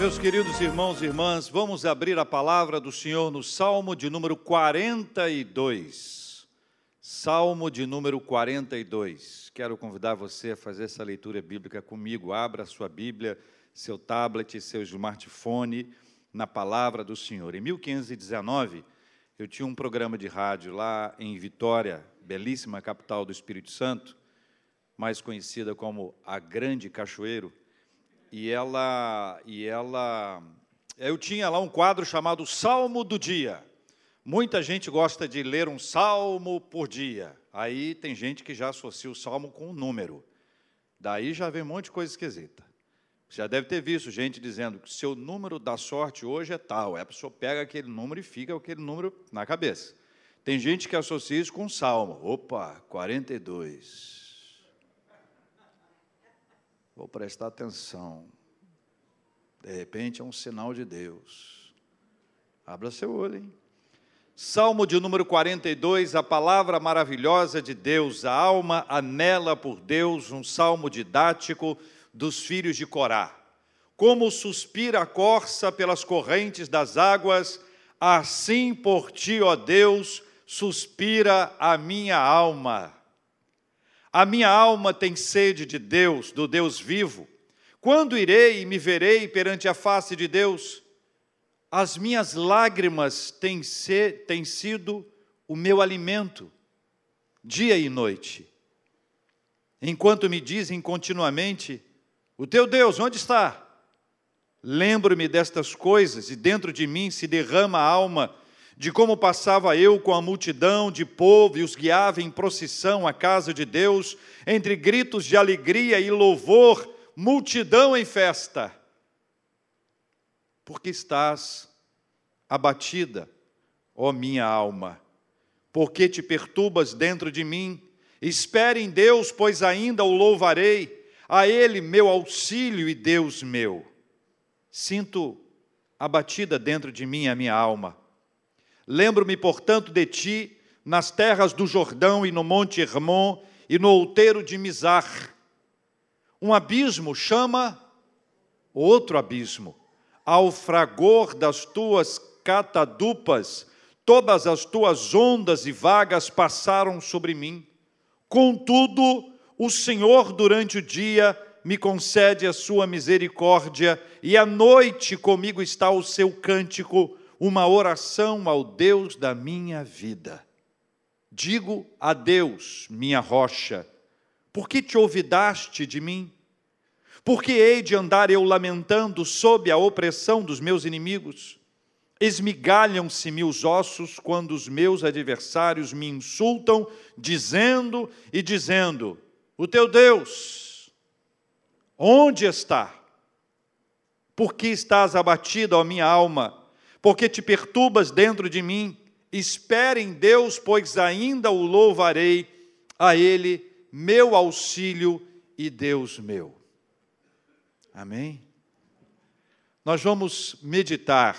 Meus queridos irmãos e irmãs, vamos abrir a palavra do Senhor no Salmo de número 42. Salmo de número 42. Quero convidar você a fazer essa leitura bíblica comigo. Abra sua Bíblia, seu tablet, seu smartphone na palavra do Senhor. Em 1519, eu tinha um programa de rádio lá em Vitória, belíssima capital do Espírito Santo, mais conhecida como a Grande Cachoeiro e ela e ela eu tinha lá um quadro chamado Salmo do Dia. Muita gente gosta de ler um salmo por dia. Aí tem gente que já associa o salmo com um número. Daí já vem um monte de coisa esquisita. Você já deve ter visto gente dizendo que seu número da sorte hoje é tal. Aí a pessoa pega aquele número e fica aquele número na cabeça. Tem gente que associa isso com um salmo. Opa, 42. Vou prestar atenção. De repente é um sinal de Deus. Abra seu olho, hein? Salmo de número 42, a palavra maravilhosa de Deus, a alma anela por Deus, um salmo didático dos filhos de Corá. Como suspira a corça pelas correntes das águas, assim por ti, ó Deus, suspira a minha alma. A minha alma tem sede de Deus, do Deus vivo. Quando irei e me verei perante a face de Deus? As minhas lágrimas têm, têm sido o meu alimento, dia e noite. Enquanto me dizem continuamente: O teu Deus, onde está? Lembro-me destas coisas e dentro de mim se derrama a alma de como passava eu com a multidão de povo e os guiava em procissão à casa de Deus, entre gritos de alegria e louvor, multidão em festa. Porque estás abatida, ó minha alma, porque te perturbas dentro de mim? Espere em Deus, pois ainda o louvarei, a Ele meu auxílio e Deus meu. Sinto abatida dentro de mim a minha alma Lembro-me, portanto, de ti nas terras do Jordão e no monte Hermon e no outeiro de Mizar. Um abismo chama outro abismo. Ao fragor das tuas catadupas, todas as tuas ondas e vagas passaram sobre mim. Contudo, o Senhor durante o dia me concede a sua misericórdia, e à noite comigo está o seu cântico uma oração ao Deus da minha vida. Digo a Deus, minha rocha, por que te olvidaste de mim? Por que hei de andar eu lamentando sob a opressão dos meus inimigos? Esmigalham-se-me os ossos quando os meus adversários me insultam, dizendo e dizendo: O teu Deus, onde está? Por que estás abatido, ó minha alma? Porque te perturbas dentro de mim. Espere em Deus, pois ainda o louvarei, a Ele, meu auxílio e Deus meu. Amém? Nós vamos meditar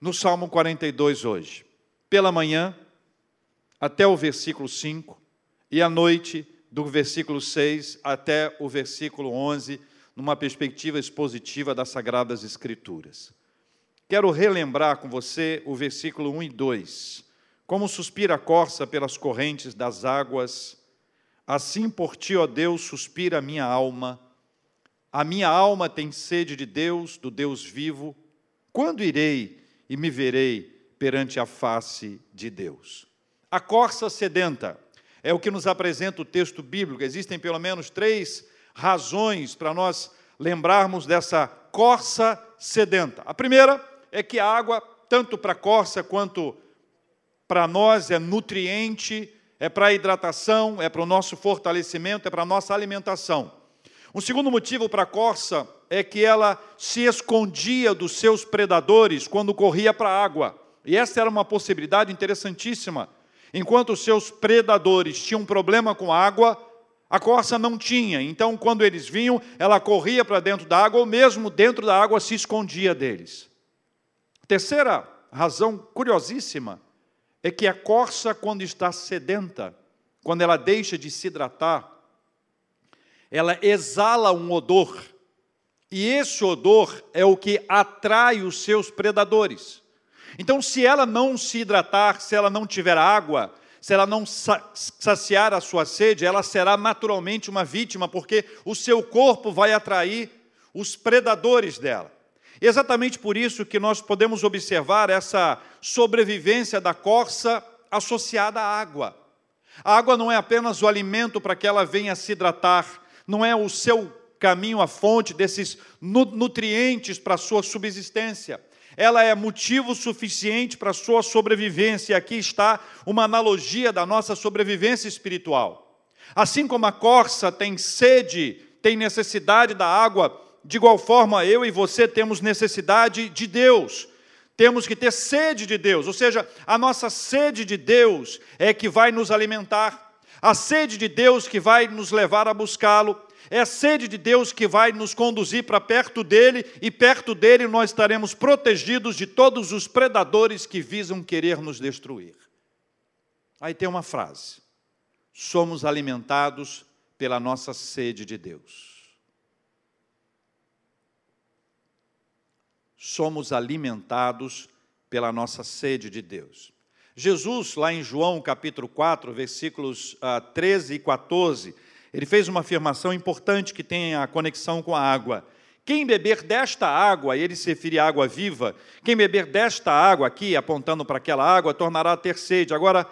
no Salmo 42 hoje, pela manhã, até o versículo 5, e à noite, do versículo 6 até o versículo 11, numa perspectiva expositiva das Sagradas Escrituras. Quero relembrar com você o versículo 1 e 2. Como suspira a corça pelas correntes das águas, assim por ti, ó Deus, suspira a minha alma. A minha alma tem sede de Deus, do Deus vivo. Quando irei e me verei perante a face de Deus? A corça sedenta é o que nos apresenta o texto bíblico. Existem pelo menos três razões para nós lembrarmos dessa corça sedenta. A primeira é que a água, tanto para a corça quanto para nós, é nutriente, é para a hidratação, é para o nosso fortalecimento, é para a nossa alimentação. Um segundo motivo para a corça é que ela se escondia dos seus predadores quando corria para a água. E essa era uma possibilidade interessantíssima. Enquanto os seus predadores tinham problema com a água, a corça não tinha. Então, quando eles vinham, ela corria para dentro da água, ou mesmo dentro da água se escondia deles. Terceira razão curiosíssima é que a corça, quando está sedenta, quando ela deixa de se hidratar, ela exala um odor E esse odor é o que atrai os seus predadores. Então, se ela não se hidratar, se ela não tiver água, se ela não saciar a sua sede, ela será naturalmente uma vítima, porque o seu corpo vai atrair os predadores dela. Exatamente por isso que nós podemos observar essa sobrevivência da corça associada à água. A água não é apenas o alimento para que ela venha se hidratar, não é o seu caminho, a fonte desses nutrientes para a sua subsistência. Ela é motivo suficiente para a sua sobrevivência. E aqui está uma analogia da nossa sobrevivência espiritual. Assim como a corça tem sede, tem necessidade da água, de igual forma eu e você temos necessidade de Deus. Temos que ter sede de Deus, ou seja, a nossa sede de Deus é que vai nos alimentar, a sede de Deus que vai nos levar a buscá-lo, é a sede de Deus que vai nos conduzir para perto dele, e perto dele nós estaremos protegidos de todos os predadores que visam querer nos destruir. Aí tem uma frase: somos alimentados pela nossa sede de Deus. Somos alimentados pela nossa sede de Deus. Jesus, lá em João capítulo 4, versículos 13 ah, e 14, ele fez uma afirmação importante que tem a conexão com a água. Quem beber desta água, ele se refere à água viva, quem beber desta água aqui, apontando para aquela água, tornará a ter sede. Agora,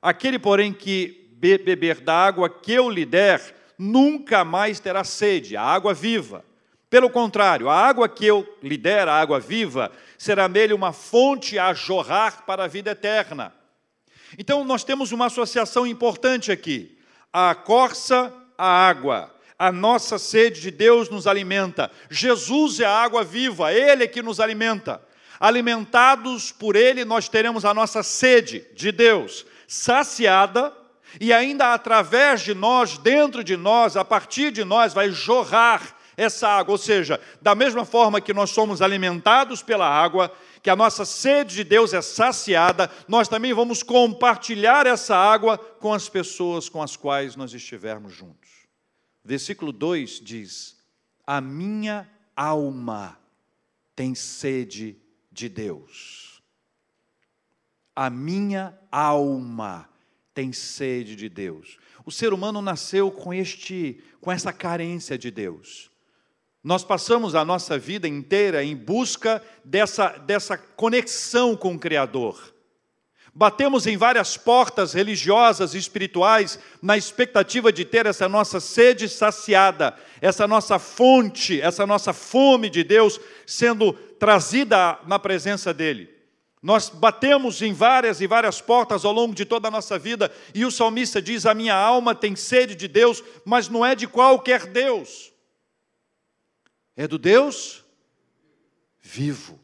aquele, porém, que beber da água que eu lhe der, nunca mais terá sede, a água viva. Pelo contrário, a água que eu lhe der, a água viva, será nele uma fonte a jorrar para a vida eterna. Então, nós temos uma associação importante aqui. A corça, a água. A nossa sede de Deus nos alimenta. Jesus é a água viva, Ele é que nos alimenta. Alimentados por Ele, nós teremos a nossa sede de Deus saciada, e ainda através de nós, dentro de nós, a partir de nós, vai jorrar essa água. Ou seja, da mesma forma que nós somos alimentados pela água, que a nossa sede de Deus é saciada, nós também vamos compartilhar essa água com as pessoas com as quais nós estivermos juntos. Versículo 2 diz: A minha alma tem sede de Deus. A minha alma tem sede de Deus. O ser humano nasceu com este com essa carência de Deus. Nós passamos a nossa vida inteira em busca dessa, dessa conexão com o Criador. Batemos em várias portas religiosas e espirituais na expectativa de ter essa nossa sede saciada, essa nossa fonte, essa nossa fome de Deus sendo trazida na presença dEle. Nós batemos em várias e várias portas ao longo de toda a nossa vida, e o salmista diz: A minha alma tem sede de Deus, mas não é de qualquer Deus é do Deus vivo.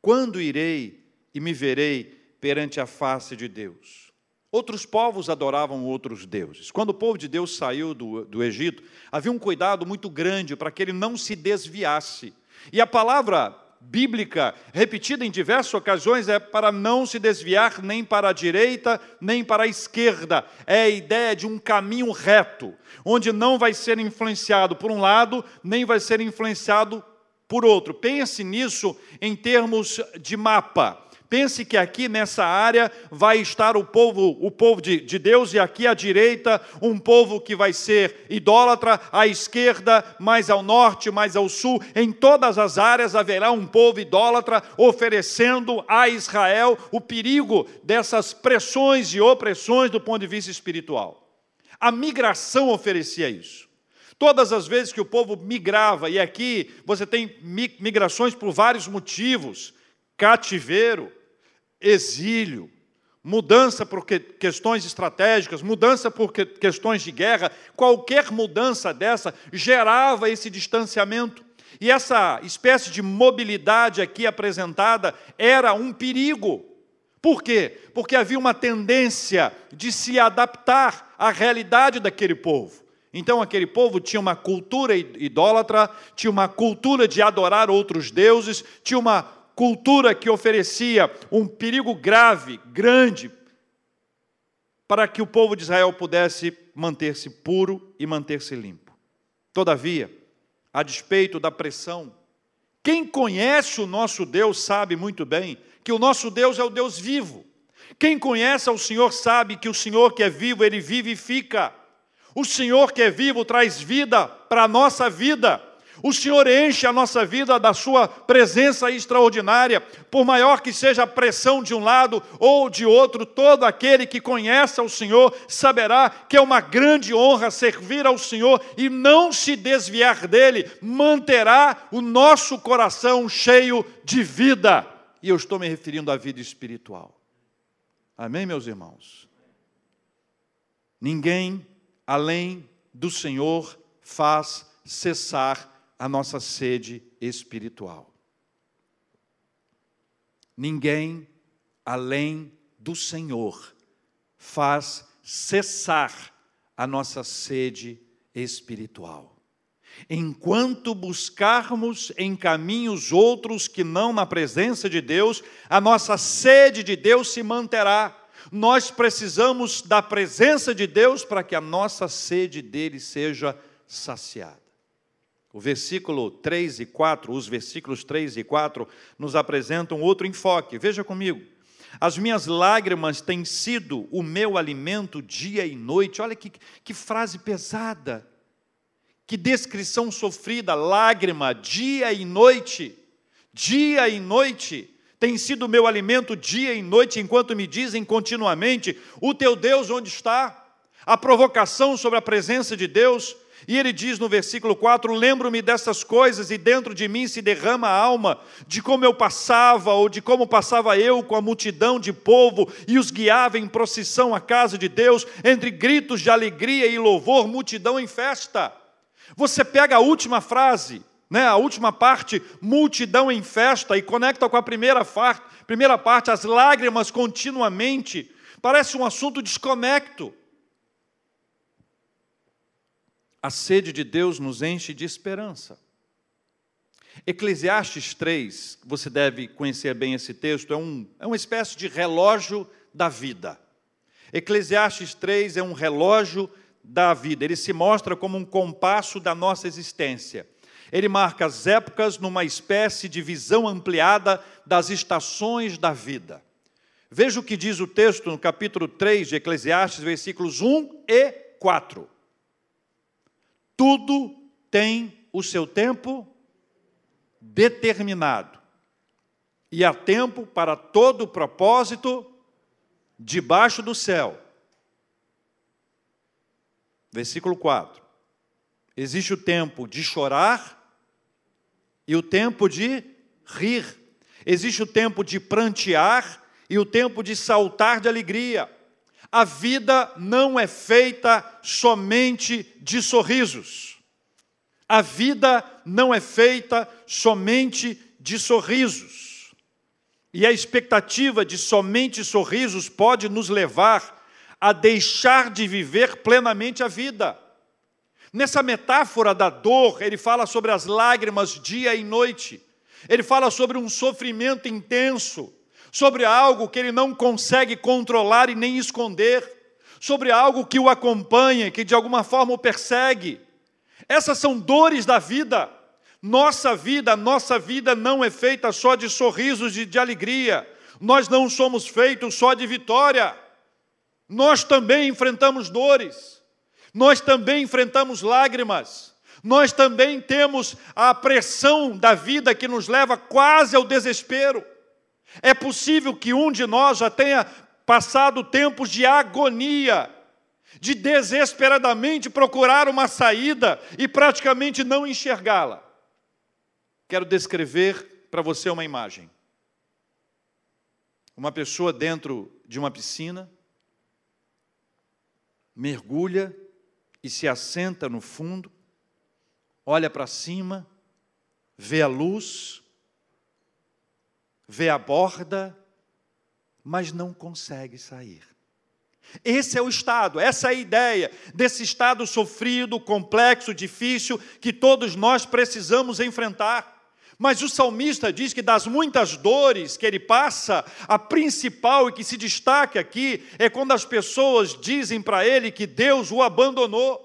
Quando irei e me verei perante a face de Deus? Outros povos adoravam outros deuses. Quando o povo de Deus saiu do, do Egito, havia um cuidado muito grande para que ele não se desviasse. E a palavra bíblica, repetida em diversas ocasiões, é para não se desviar nem para a direita, nem para a esquerda. É a ideia de um caminho reto, onde não vai ser influenciado por um lado, nem vai ser influenciado por outro. Pense nisso em termos de mapa. Pense que aqui nessa área vai estar o povo, o povo de, de, Deus, e aqui à direita, um povo que vai ser idólatra, à esquerda, mais ao norte, mais ao sul. Em todas as áreas haverá um povo idólatra oferecendo a Israel o perigo dessas pressões e opressões do ponto de vista espiritual. A migração oferecia isso. Todas as vezes que o povo migrava, e aqui você tem migrações por vários motivos, cativeiro, exílio, mudança por questões estratégicas, mudança por questões de guerra, qualquer mudança dessa gerava esse distanciamento. E essa espécie de mobilidade aqui apresentada era um perigo. Por quê? Porque havia uma tendência de se adaptar à realidade daquele povo. Então, aquele povo tinha uma cultura idólatra, tinha uma cultura de adorar outros deuses, tinha uma cultura que oferecia um perigo grave, grande, para que o povo de Israel pudesse manter-se puro e manter-se limpo. Todavia, a despeito da pressão. Quem conhece o nosso Deus sabe muito bem que o nosso Deus é o Deus vivo. Quem conhece ao Senhor sabe que o Senhor que é vivo, ele vivifica. O Senhor que é vivo traz vida para a nossa vida. O Senhor enche a nossa vida da sua presença extraordinária, por maior que seja a pressão de um lado ou de outro, todo aquele que conhece ao Senhor saberá que é uma grande honra servir ao Senhor e não se desviar dele, manterá o nosso coração cheio de vida. E eu estou me referindo à vida espiritual. Amém, meus irmãos? Ninguém além do Senhor faz cessar a nossa sede espiritual. Ninguém além do Senhor faz cessar a nossa sede espiritual. Enquanto buscarmos em caminhos outros que não na presença de Deus, a nossa sede de Deus se manterá. Nós precisamos da presença de Deus para que a nossa sede dele seja saciada. O versículo 3 e 4, os versículos 3 e 4 nos apresentam outro enfoque. Veja comigo. As minhas lágrimas têm sido o meu alimento dia e noite. Olha que, que frase pesada. Que descrição sofrida, lágrima, dia e noite. Dia e noite tem sido o meu alimento dia e noite, enquanto me dizem continuamente: O teu Deus onde está? A provocação sobre a presença de Deus, e ele diz no versículo 4: Lembro-me dessas coisas e dentro de mim se derrama a alma, de como eu passava, ou de como passava eu com a multidão de povo e os guiava em procissão à casa de Deus, entre gritos de alegria e louvor, multidão em festa. Você pega a última frase, né, a última parte, multidão em festa, e conecta com a primeira, primeira parte, as lágrimas continuamente. Parece um assunto desconecto. A sede de Deus nos enche de esperança. Eclesiastes 3, você deve conhecer bem esse texto, é, um, é uma espécie de relógio da vida. Eclesiastes 3 é um relógio da vida, ele se mostra como um compasso da nossa existência. Ele marca as épocas numa espécie de visão ampliada das estações da vida. Veja o que diz o texto no capítulo 3 de Eclesiastes, versículos 1 e 4. Tudo tem o seu tempo determinado. E há tempo para todo propósito debaixo do céu. Versículo 4. Existe o tempo de chorar e o tempo de rir. Existe o tempo de prantear e o tempo de saltar de alegria. A vida não é feita somente de sorrisos. A vida não é feita somente de sorrisos. E a expectativa de somente sorrisos pode nos levar a deixar de viver plenamente a vida. Nessa metáfora da dor, ele fala sobre as lágrimas dia e noite. Ele fala sobre um sofrimento intenso, sobre algo que ele não consegue controlar e nem esconder, sobre algo que o acompanha, que de alguma forma o persegue. Essas são dores da vida. Nossa vida, nossa vida não é feita só de sorrisos e de alegria. Nós não somos feitos só de vitória. Nós também enfrentamos dores. Nós também enfrentamos lágrimas. Nós também temos a pressão da vida que nos leva quase ao desespero. É possível que um de nós já tenha passado tempos de agonia, de desesperadamente procurar uma saída e praticamente não enxergá-la. Quero descrever para você uma imagem. Uma pessoa dentro de uma piscina, mergulha e se assenta no fundo, olha para cima, vê a luz, vê a borda, mas não consegue sair. Esse é o estado, essa é a ideia desse estado sofrido, complexo, difícil, que todos nós precisamos enfrentar. Mas o salmista diz que das muitas dores que ele passa, a principal e que se destaca aqui é quando as pessoas dizem para ele que Deus o abandonou.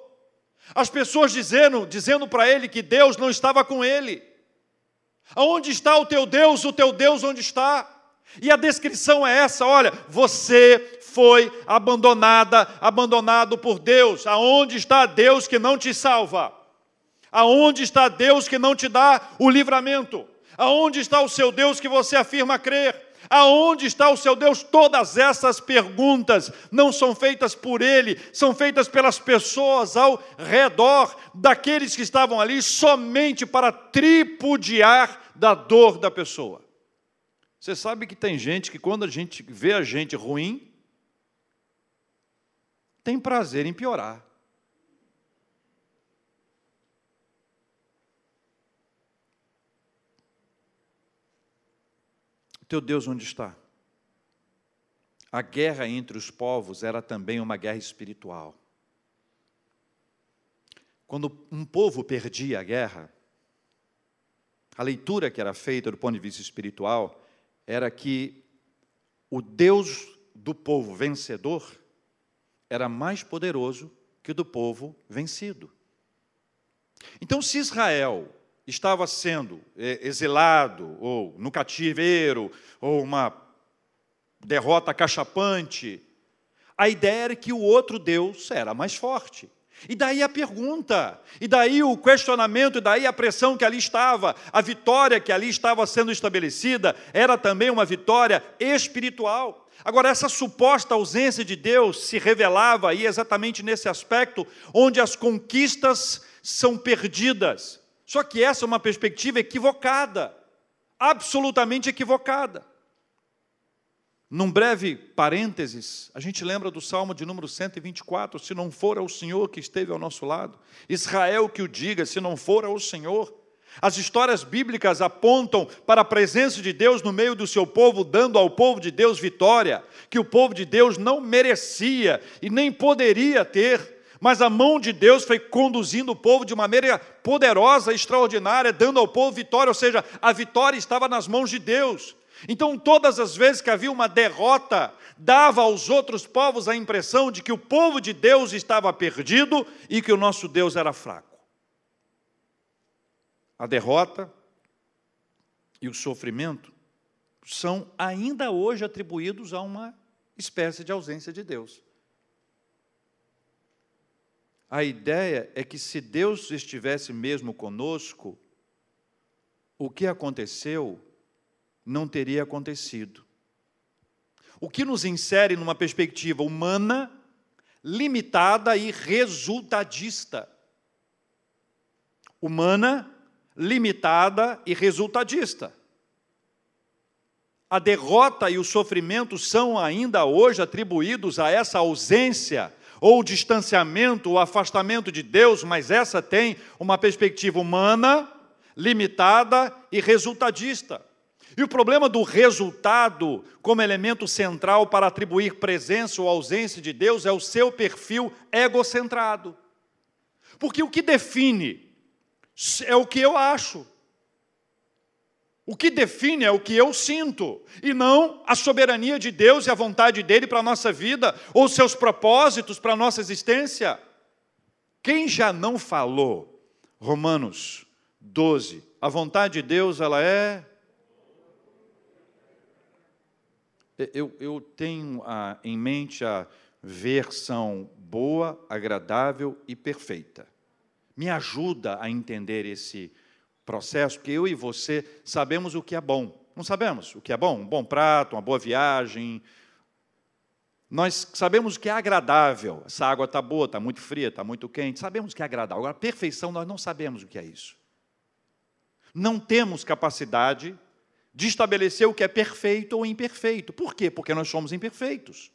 As pessoas dizendo, dizendo para ele que Deus não estava com ele. Aonde está o teu Deus? O teu Deus onde está? E a descrição é essa: olha, você foi abandonada, abandonado por Deus. Aonde está Deus que não te salva? Aonde está Deus que não te dá o livramento? Aonde está o seu Deus que você afirma crer? Aonde está o seu Deus? Todas essas perguntas não são feitas por ele, são feitas pelas pessoas ao redor daqueles que estavam ali somente para tripudiar da dor da pessoa. Você sabe que tem gente que quando a gente vê a gente ruim, tem prazer em piorar. Teu Deus onde está? A guerra entre os povos era também uma guerra espiritual. Quando um povo perdia a guerra, a leitura que era feita do ponto de vista espiritual era que o Deus do povo vencedor era mais poderoso que o do povo vencido. Então, se Israel estava sendo é, exilado, ou no cativeiro, ou uma derrota cachapante, a ideia era que o outro Deus era mais forte. E daí a pergunta, e daí o questionamento, e daí a pressão que ali estava, a vitória que ali estava sendo estabelecida, era também uma vitória espiritual. Agora, essa suposta ausência de Deus se revelava aí exatamente nesse aspecto, onde as conquistas são perdidas. Só que essa é uma perspectiva equivocada, absolutamente equivocada. Num breve parênteses, a gente lembra do Salmo de número 124: se não for o Senhor que esteve ao nosso lado, Israel que o diga, se não for o Senhor. As histórias bíblicas apontam para a presença de Deus no meio do seu povo, dando ao povo de Deus vitória, que o povo de Deus não merecia e nem poderia ter mas a mão de Deus foi conduzindo o povo de maneira poderosa, extraordinária, dando ao povo vitória, ou seja, a vitória estava nas mãos de Deus. Então, todas as vezes que havia uma derrota, dava aos outros povos a impressão de que o povo de Deus estava perdido e que o nosso Deus era fraco. A derrota e o sofrimento são ainda hoje atribuídos a uma espécie de ausência de Deus. A ideia é que se Deus estivesse mesmo conosco, o que aconteceu não teria acontecido. O que nos insere numa perspectiva humana, limitada e resultadista. Humana, limitada e resultadista. A derrota e o sofrimento são ainda hoje atribuídos a essa ausência ou o distanciamento, o afastamento de Deus, mas essa tem uma perspectiva humana, limitada e resultadista. E o problema do resultado como elemento central para atribuir presença ou ausência de Deus é o seu perfil egocentrado. Porque o que define é o que eu acho. O que define é o que eu sinto, e não a soberania de Deus e a vontade dele para a nossa vida, ou seus propósitos para a nossa existência. Quem já não falou, Romanos 12, a vontade de Deus, ela é. Eu, eu tenho a, em mente a versão boa, agradável e perfeita. Me ajuda a entender esse processo, porque eu e você sabemos o que é bom. Não sabemos o que é bom? Um bom prato, uma boa viagem. Nós sabemos o que é agradável. Essa água está boa, está muito fria, está muito quente. Sabemos o que é agradável. Agora, perfeição, nós não sabemos o que é isso. Não temos capacidade de estabelecer o que é perfeito ou imperfeito. Por quê? Porque nós somos imperfeitos.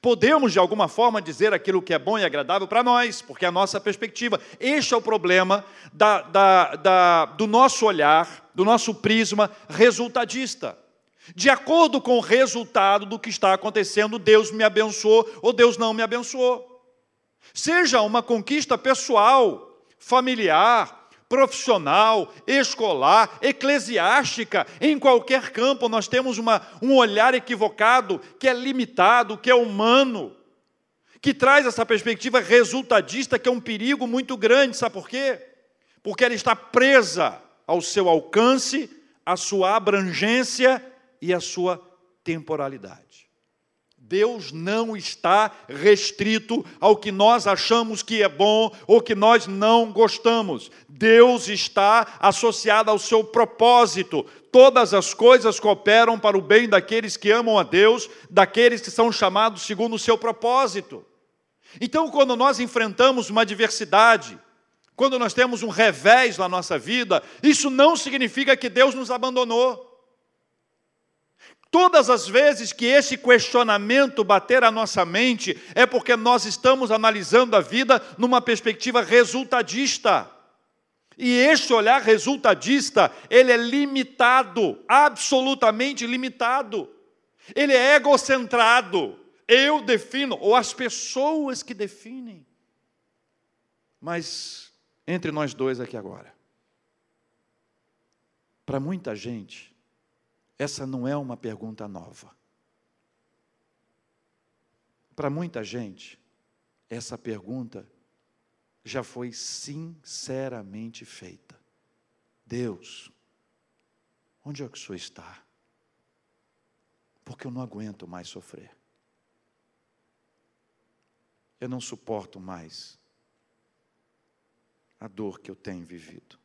Podemos, de alguma forma, dizer aquilo que é bom e agradável para nós, porque é a nossa perspectiva. Este é o problema da, da, da, do nosso olhar, do nosso prisma resultadista. De acordo com o resultado do que está acontecendo, Deus me abençoou ou Deus não me abençoou. Seja uma conquista pessoal, familiar, profissional, escolar, eclesiástica, em qualquer campo, nós temos uma, um olhar equivocado, que é limitado, que é humano. que traz essa perspectiva resultadista, que é um perigo muito grande, sabe por quê? Porque ela está presa ao seu alcance, à sua abrangência e à sua temporalidade. Deus não está restrito ao que nós achamos que é bom ou que nós não gostamos. Deus está associado ao seu propósito. Todas as coisas cooperam para o bem daqueles que amam a Deus, daqueles que são chamados segundo o seu propósito. Então, quando nós enfrentamos uma adversidade, quando nós temos um revés na nossa vida, isso não significa que Deus nos abandonou. Todas as vezes que esse questionamento bater a nossa mente, é porque nós estamos analisando a vida numa perspectiva resultadista. E este olhar resultadista, ele é limitado, absolutamente limitado. Ele é egocentrado. Eu defino, ou as pessoas que definem. Mas entre nós dois aqui agora. Para muita gente, essa não é uma pergunta nova. Para muita gente, essa pergunta já foi sinceramente feita. Deus, onde é que o Senhor está? Porque eu não aguento mais sofrer. Eu não suporto mais a dor que eu tenho vivido.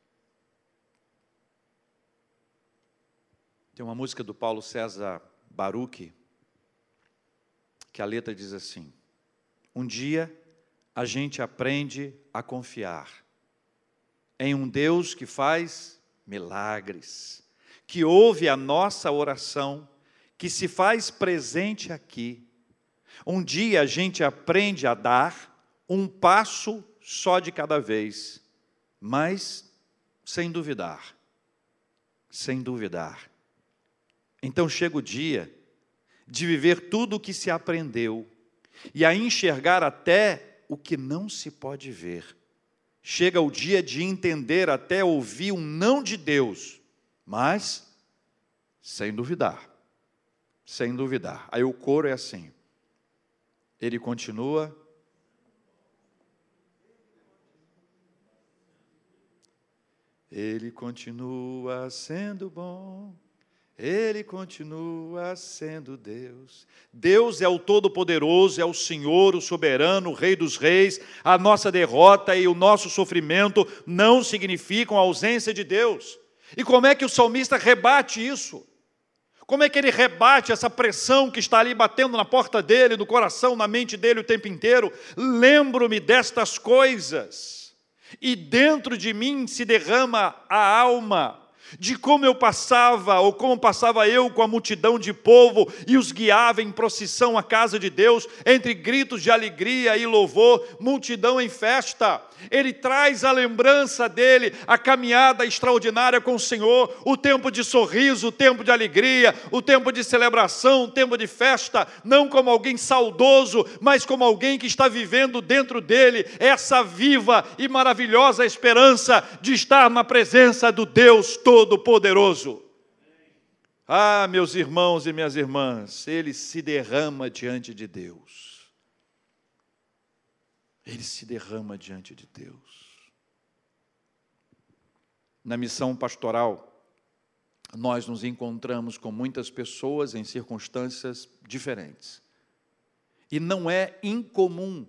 Tem uma música do Paulo César Baruch, que a letra diz assim: Um dia a gente aprende a confiar em um Deus que faz milagres, que ouve a nossa oração, que se faz presente aqui. Um dia a gente aprende a dar um passo só de cada vez, mas sem duvidar, sem duvidar. Então chega o dia de viver tudo o que se aprendeu e a enxergar até o que não se pode ver. Chega o dia de entender até ouvir um não de Deus, mas sem duvidar, sem duvidar. Aí o coro é assim. Ele continua Ele continua sendo bom. Ele continua sendo Deus. Deus é o Todo-Poderoso, é o Senhor, o Soberano, o Rei dos Reis. A nossa derrota e o nosso sofrimento não significam a ausência de Deus. E como é que o salmista rebate isso? Como é que ele rebate essa pressão que está ali batendo na porta dele, no coração, na mente dele o tempo inteiro? Lembro-me destas coisas e dentro de mim se derrama a alma de como eu passava, ou como passava eu com a multidão de povo e os guiava em procissão à casa de Deus, entre gritos de alegria e louvor, multidão em festa. Ele traz a lembrança dele, a caminhada extraordinária com o Senhor, o tempo de sorriso, o tempo de alegria, o tempo de celebração, o tempo de festa, não como alguém saudoso, mas como alguém que está vivendo dentro dele essa viva e maravilhosa esperança de estar na presença do Deus todo Todo-Poderoso. Ah, meus irmãos e minhas irmãs, ele se derrama diante de Deus. Ele se derrama diante de Deus. Na missão pastoral, nós nos encontramos com muitas pessoas em circunstâncias diferentes. E não é incomum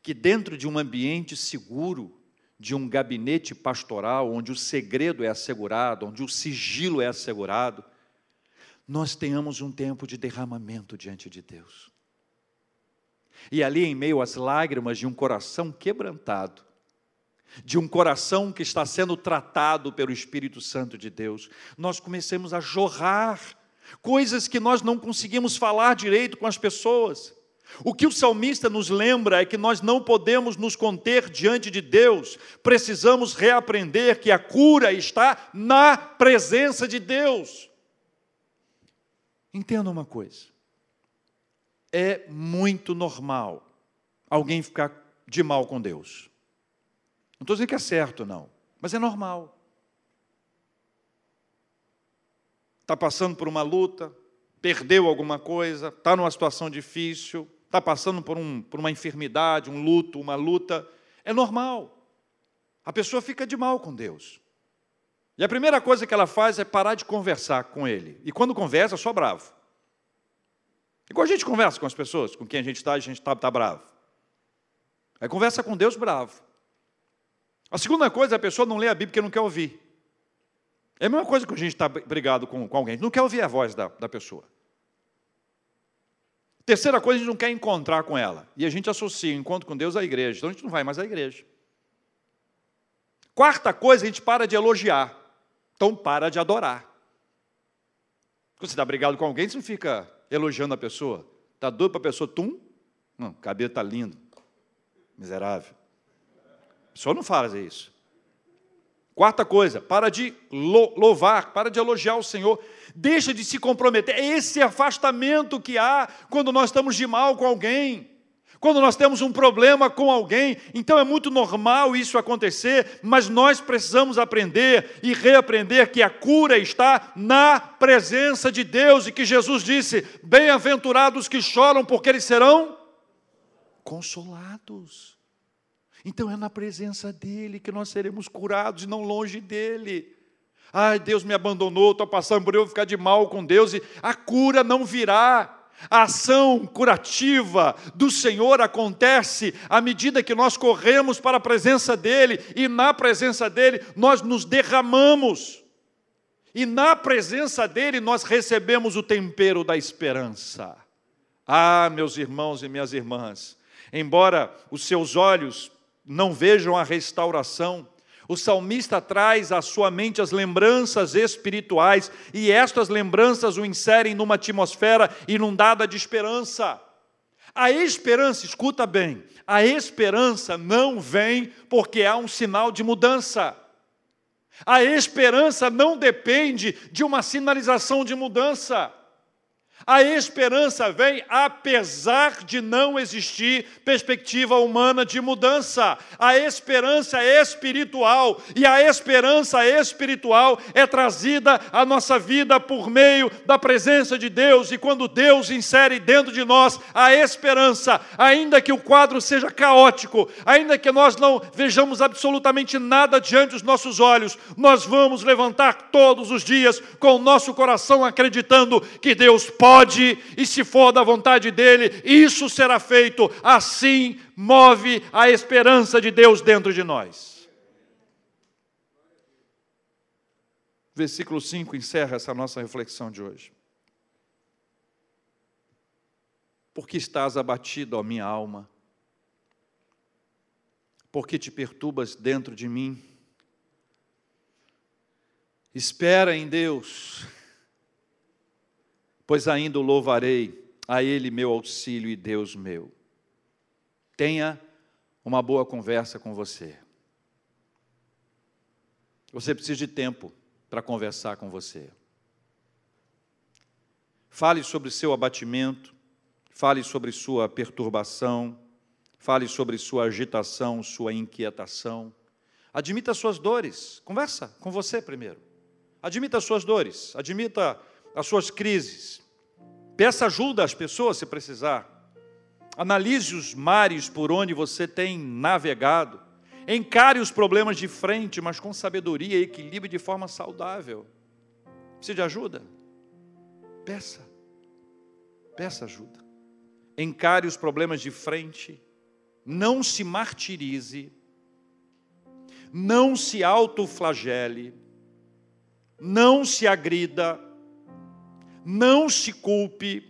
que, dentro de um ambiente seguro, de um gabinete pastoral, onde o segredo é assegurado, onde o sigilo é assegurado, nós tenhamos um tempo de derramamento diante de Deus. E ali, em meio às lágrimas de um coração quebrantado, de um coração que está sendo tratado pelo Espírito Santo de Deus, nós comecemos a jorrar coisas que nós não conseguimos falar direito com as pessoas. O que o salmista nos lembra é que nós não podemos nos conter diante de Deus, precisamos reaprender que a cura está na presença de Deus. Entenda uma coisa: é muito normal alguém ficar de mal com Deus. Não estou dizendo que é certo, não, mas é normal. Está passando por uma luta, perdeu alguma coisa, está numa situação difícil, está passando por, um, por uma enfermidade, um luto, uma luta, é normal. A pessoa fica de mal com Deus. E a primeira coisa que ela faz é parar de conversar com Ele. E quando conversa, só bravo. Igual a gente conversa com as pessoas, com quem a gente está, a gente está tá bravo. Aí conversa com Deus bravo. A segunda coisa, a pessoa não lê a Bíblia porque não quer ouvir. É a mesma coisa que a gente está brigado com, com alguém, não quer ouvir a voz da, da pessoa. Terceira coisa, a gente não quer encontrar com ela. E a gente associa o encontro com Deus à igreja. Então a gente não vai mais à igreja. Quarta coisa, a gente para de elogiar. Então para de adorar. Quando você está brigado com alguém, você não fica elogiando a pessoa. Está doido para a pessoa, tum? Não, o cabelo está lindo. Miserável. A pessoa não faz isso. Quarta coisa, para de louvar, para de elogiar o Senhor, deixa de se comprometer. É esse afastamento que há quando nós estamos de mal com alguém, quando nós temos um problema com alguém. Então é muito normal isso acontecer, mas nós precisamos aprender e reaprender que a cura está na presença de Deus e que Jesus disse: Bem-aventurados que choram, porque eles serão consolados. Então é na presença dEle que nós seremos curados e não longe dEle. Ai, Deus me abandonou, estou passando por eu ficar de mal com Deus e a cura não virá. A ação curativa do Senhor acontece à medida que nós corremos para a presença dEle e na presença dEle nós nos derramamos. E na presença dEle nós recebemos o tempero da esperança. Ah, meus irmãos e minhas irmãs, embora os seus olhos não vejam a restauração. O salmista traz à sua mente as lembranças espirituais e estas lembranças o inserem numa atmosfera inundada de esperança. A esperança, escuta bem, a esperança não vem porque há um sinal de mudança. A esperança não depende de uma sinalização de mudança. A esperança vem apesar de não existir perspectiva humana de mudança. A esperança é espiritual e a esperança espiritual é trazida à nossa vida por meio da presença de Deus. E quando Deus insere dentro de nós a esperança, ainda que o quadro seja caótico, ainda que nós não vejamos absolutamente nada diante dos nossos olhos, nós vamos levantar todos os dias com o nosso coração acreditando que Deus pode pode, e se for da vontade dele, isso será feito. Assim move a esperança de Deus dentro de nós. Versículo 5 encerra essa nossa reflexão de hoje. Porque estás abatido, ó minha alma? Porque te perturbas dentro de mim? Espera em Deus pois ainda o louvarei, a Ele meu auxílio e Deus meu. Tenha uma boa conversa com você. Você precisa de tempo para conversar com você. Fale sobre seu abatimento, fale sobre sua perturbação, fale sobre sua agitação, sua inquietação. Admita suas dores, conversa com você primeiro. Admita suas dores, admita as suas crises. Peça ajuda às pessoas se precisar. Analise os mares por onde você tem navegado. Encare os problemas de frente, mas com sabedoria e equilíbrio de forma saudável. Precisa de ajuda? Peça. Peça ajuda. Encare os problemas de frente. Não se martirize. Não se autoflagele. Não se agrida não se culpe,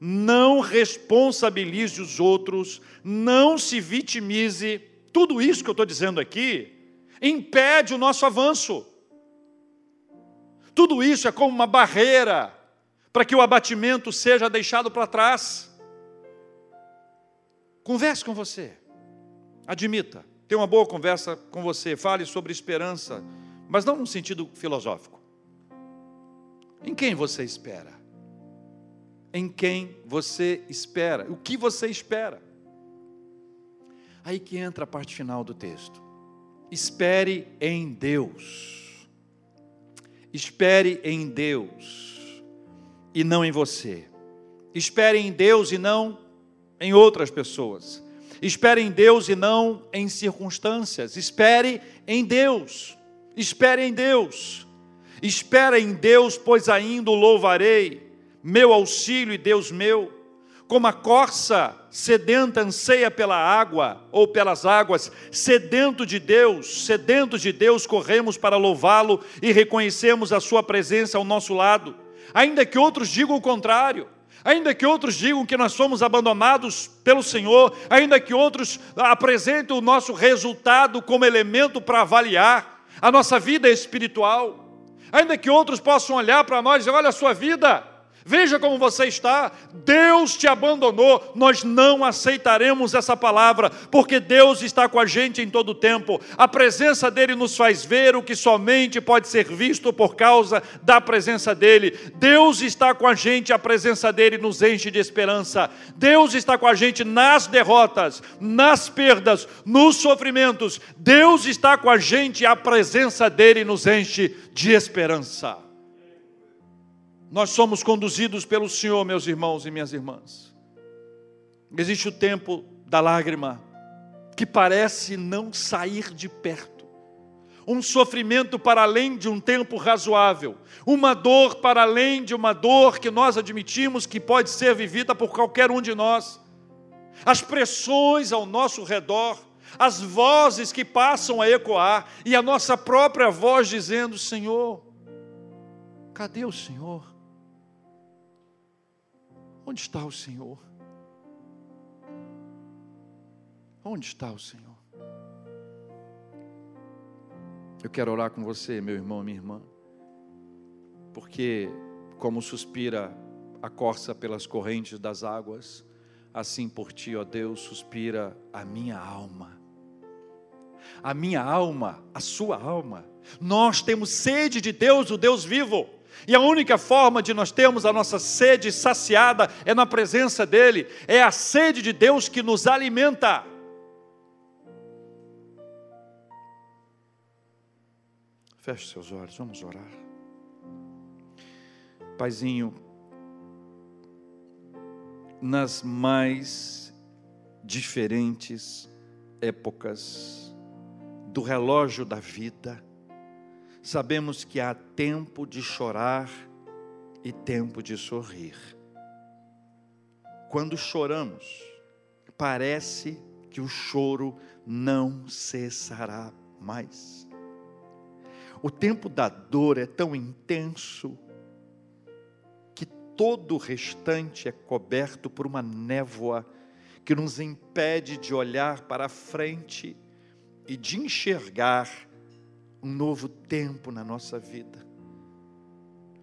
não responsabilize os outros, não se vitimize. Tudo isso que eu estou dizendo aqui impede o nosso avanço. Tudo isso é como uma barreira para que o abatimento seja deixado para trás. Converse com você, admita, tenha uma boa conversa com você, fale sobre esperança, mas não num sentido filosófico. Em quem você espera? Em quem você espera? O que você espera? Aí que entra a parte final do texto. Espere em Deus. Espere em Deus e não em você. Espere em Deus e não em outras pessoas. Espere em Deus e não em circunstâncias. Espere em Deus. Espere em Deus. Espere em Deus, pois ainda o louvarei, meu auxílio e Deus meu. Como a corça sedenta anseia pela água ou pelas águas, sedento de Deus, sedentos de Deus, corremos para louvá-lo e reconhecemos a sua presença ao nosso lado. Ainda que outros digam o contrário, Ainda que outros digam que nós somos abandonados pelo Senhor, ainda que outros apresentem o nosso resultado como elemento para avaliar a nossa vida espiritual, ainda que outros possam olhar para nós e dizer: olha a sua vida, Veja como você está. Deus te abandonou. Nós não aceitaremos essa palavra, porque Deus está com a gente em todo o tempo. A presença dele nos faz ver o que somente pode ser visto por causa da presença dele. Deus está com a gente, a presença dele nos enche de esperança. Deus está com a gente nas derrotas, nas perdas, nos sofrimentos. Deus está com a gente, a presença dele nos enche de esperança. Nós somos conduzidos pelo Senhor, meus irmãos e minhas irmãs. Existe o tempo da lágrima, que parece não sair de perto. Um sofrimento para além de um tempo razoável, uma dor para além de uma dor que nós admitimos que pode ser vivida por qualquer um de nós. As pressões ao nosso redor, as vozes que passam a ecoar e a nossa própria voz dizendo: Senhor, cadê o Senhor? Onde está o Senhor? Onde está o Senhor? Eu quero orar com você, meu irmão, minha irmã, porque, como suspira a corça pelas correntes das águas, assim por ti, ó Deus, suspira a minha alma. A minha alma, a sua alma. Nós temos sede de Deus, o Deus vivo. E a única forma de nós termos a nossa sede saciada é na presença dEle, é a sede de Deus que nos alimenta. Feche seus olhos, vamos orar. Paizinho, nas mais diferentes épocas do relógio da vida, sabemos que há tempo de chorar e tempo de sorrir. Quando choramos, parece que o choro não cessará mais. O tempo da dor é tão intenso que todo o restante é coberto por uma névoa que nos impede de olhar para frente e de enxergar um novo tempo na nossa vida.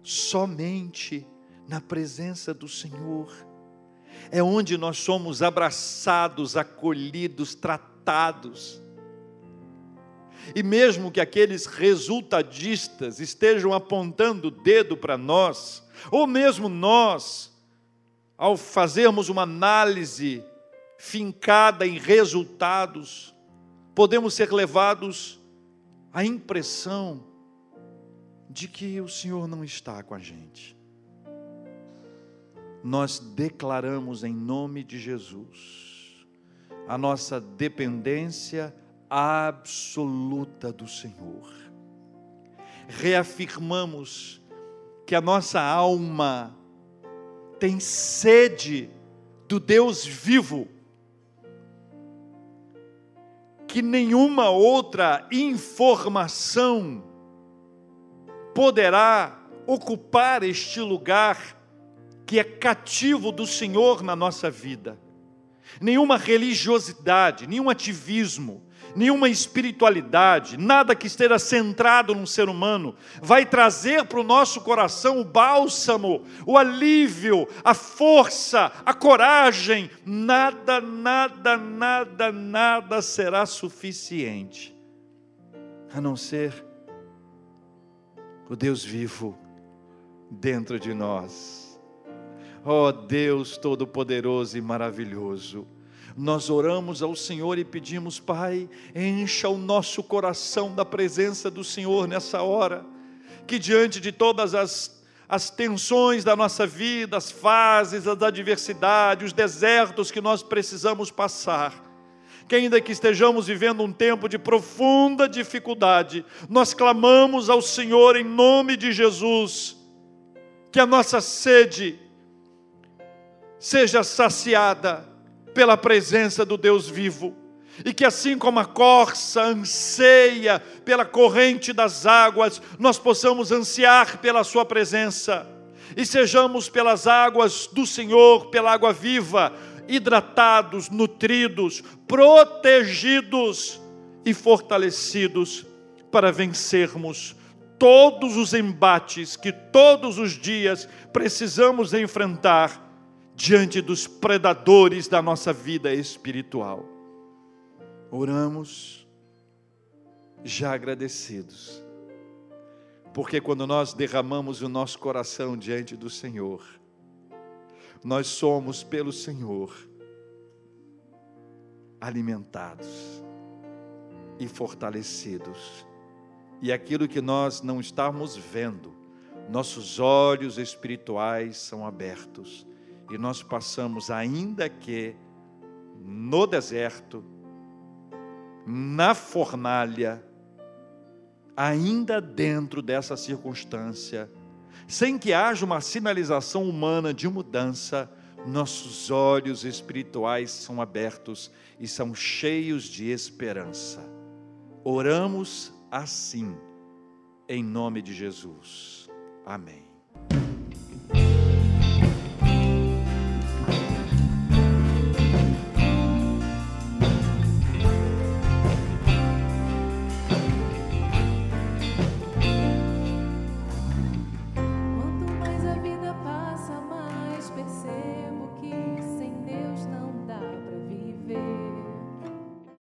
Somente na presença do Senhor é onde nós somos abraçados, acolhidos, tratados. E mesmo que aqueles resultadistas estejam apontando o dedo para nós, ou mesmo nós, ao fazermos uma análise fincada em resultados, podemos ser levados a impressão de que o Senhor não está com a gente. Nós declaramos em nome de Jesus a nossa dependência absoluta do Senhor. Reafirmamos que a nossa alma tem sede do Deus vivo que nenhuma outra informação poderá ocupar este lugar que é cativo do Senhor na nossa vida. Nenhuma religiosidade, nenhum ativismo, nenhuma espiritualidade, nada que esteja centrado num ser humano, vai trazer para o nosso coração o bálsamo, o alívio, a força, a coragem. Nada, nada, nada, nada será suficiente, a não ser o Deus vivo dentro de nós. Ó oh, Deus Todo-Poderoso e maravilhoso nós oramos ao Senhor e pedimos, Pai, encha o nosso coração da presença do Senhor nessa hora, que diante de todas as as tensões da nossa vida, as fases, as adversidades, os desertos que nós precisamos passar. Que ainda que estejamos vivendo um tempo de profunda dificuldade, nós clamamos ao Senhor em nome de Jesus, que a nossa sede seja saciada pela presença do Deus vivo e que assim como a corça anseia pela corrente das águas, nós possamos ansiar pela Sua presença e sejamos pelas águas do Senhor, pela água viva, hidratados, nutridos, protegidos e fortalecidos para vencermos todos os embates que todos os dias precisamos enfrentar diante dos predadores da nossa vida espiritual oramos já agradecidos. Porque quando nós derramamos o nosso coração diante do Senhor, nós somos pelo Senhor alimentados e fortalecidos. E aquilo que nós não estamos vendo, nossos olhos espirituais são abertos e nós passamos, ainda que no deserto, na fornalha, ainda dentro dessa circunstância, sem que haja uma sinalização humana de mudança, nossos olhos espirituais são abertos e são cheios de esperança. Oramos assim, em nome de Jesus. Amém.